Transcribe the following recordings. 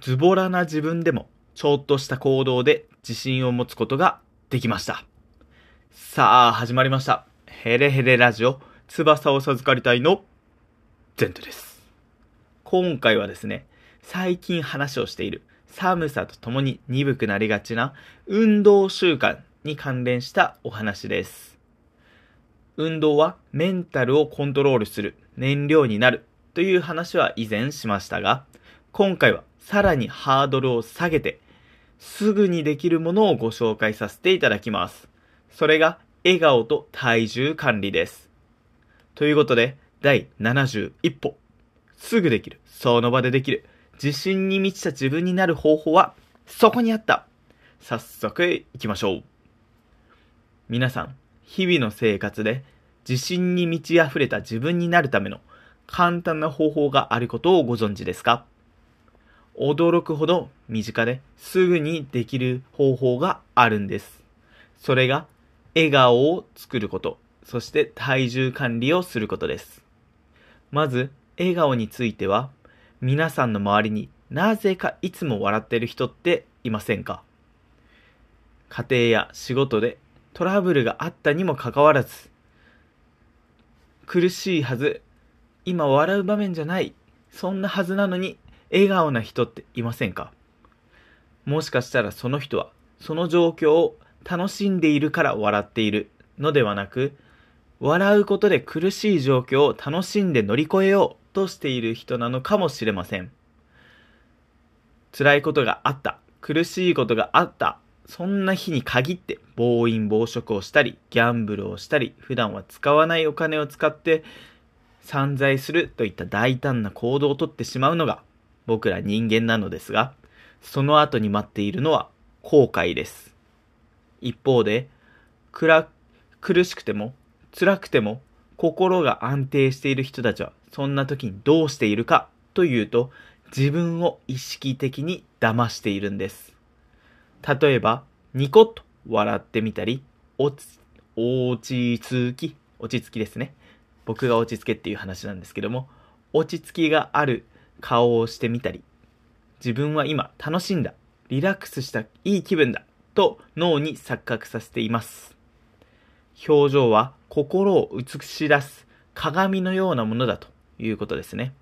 ズボラな自分でもちょっとした行動で自信を持つことができました。さあ、始まりました。ヘレヘレラジオ、翼を授かりたいの、ゼントです。今回はですね、最近話をしている寒さとともに鈍くなりがちな運動習慣に関連したお話です。運動はメンタルをコントロールする燃料になるという話は以前しましたが、今回はさらにハードルを下げて、すぐにできるものをご紹介させていただきます。それが笑顔と体重管理です。ということで、第71歩。すぐできる。その場でできる。自信に満ちた自分になる方法は、そこにあった。早速行きましょう。皆さん、日々の生活で自信に満ち溢れた自分になるための簡単な方法があることをご存知ですか？驚くほど身近ですぐにできる方法があるんです。それが笑顔を作ること、そして体重管理をすることです。まず、笑顔については、皆さんの周りになぜかいつも笑ってる人っていませんか？家庭や仕事でトラブルがあったにもかかわらず、苦しいはず、今笑う場面じゃない、そんなはずなのに、笑顔な人っていませんか？もしかしたらその人は、その状況を楽しんでいるから笑っているのではなく、笑うことで苦しい状況を楽しんで乗り越えようとしている人なのかもしれません。辛いことがあった、苦しいことがあったそんな日に限って暴飲暴食をしたり、ギャンブルをしたり、普段は使わないお金を使って散財するといった大胆な行動をとってしまうのが僕ら人間なのですが、その後に待っているのは後悔です。一方で、苦しくても辛くても心が安定している人たちはそんな時にどうしているかというと自分を意識的に騙しているんです。例えば、ニコッと笑ってみたり、落ち、落ち着き、落ち着きですね。僕が落ち着けっていう話なんですけども、落ち着きがある顔をしてみたり、自分は今楽しんだ、リラックスしたいい気分だ、と脳に錯覚させています。表情は心を映し出す鏡のようなものだということですね。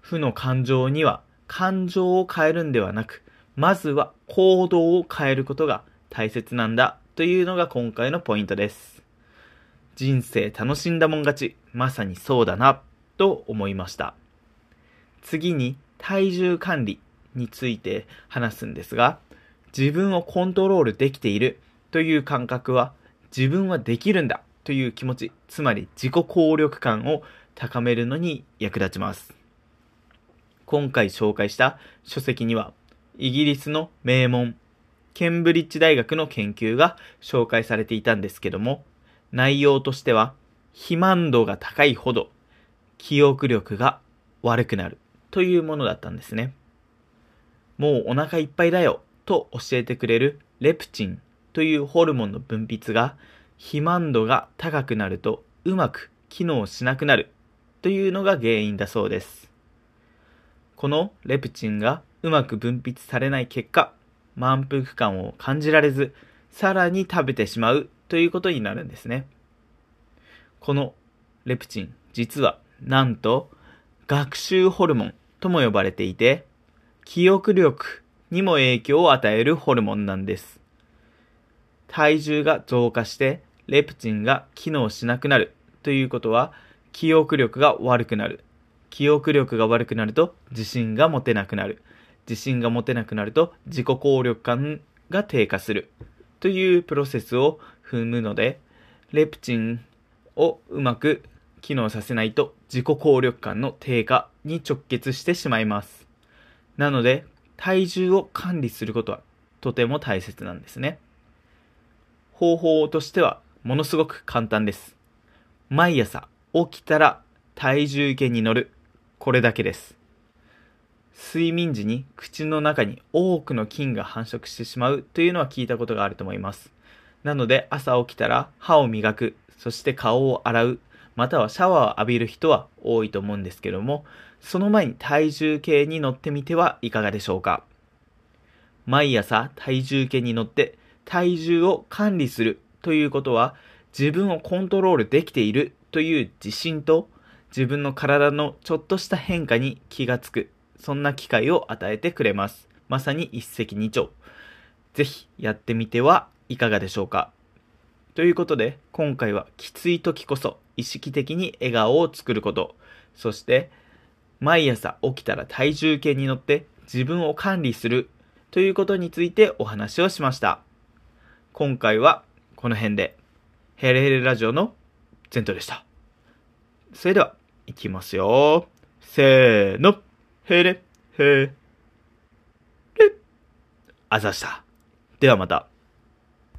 負の感情には感情を変えるんではなく、まずは行動を変えることが大切なんだというのが今回のポイントです。人生楽しんだもん勝ち、まさにそうだなと思いました。次に体重管理について話すんですが、自分をコントロールできているという感覚は自分はできるんだという気持ち、つまり自己効力感を高めるのに役立ちます。今回紹介した書籍にはイギリスの名門、ケンブリッジ大学の研究が紹介されていたんですけども、内容としては、肥満度が高いほど記憶力が悪くなるというものだったんですね。もうお腹いっぱいだよと教えてくれるレプチンというホルモンの分泌が肥満度が高くなるとうまく機能しなくなるというのが原因だそうです。このレプチンがうまく分泌されない結果、満腹感を感じられず、さらに食べてしまうということになるんですね。このレプチン、実はなんと学習ホルモンとも呼ばれていて、記憶力にも影響を与えるホルモンなんです。体重が増加してレプチンが機能しなくなるということは記憶力が悪くなる。記憶力が悪くなると自信が持てなくなる。自信が持てなくなると自己効力感が低下するというプロセスを踏むので、レプチンをうまく機能させないと自己効力感の低下に直結してしまいます。なので、体重を管理することはとても大切なんですね。方法としてはものすごく簡単です。毎朝起きたら体重計に乗る。これだけです。睡眠時に口の中に多くの菌が繁殖してしまうというのは聞いたことがあると思います。なので朝起きたら歯を磨く、そして顔を洗う、またはシャワーを浴びる人は多いと思うんですけども、その前に体重計に乗ってみてはいかがでしょうか？毎朝体重計に乗って体重を管理するということは自分をコントロールできているという自信と自分の体のちょっとした変化に気がつくそんな機会を与えてくれます。まさに一石二鳥。ぜひやってみてはいかがでしょうか？ということで今回はきつい時こそ意識的に笑顔を作ることそして毎朝起きたら体重計に乗って自分を管理するということについてお話をしました。今回はこの辺で、ヘレヘレラジオのゼントでした。それでは、いきますよ。せーの。ヘレ、ヘレ。あざした。ではまた。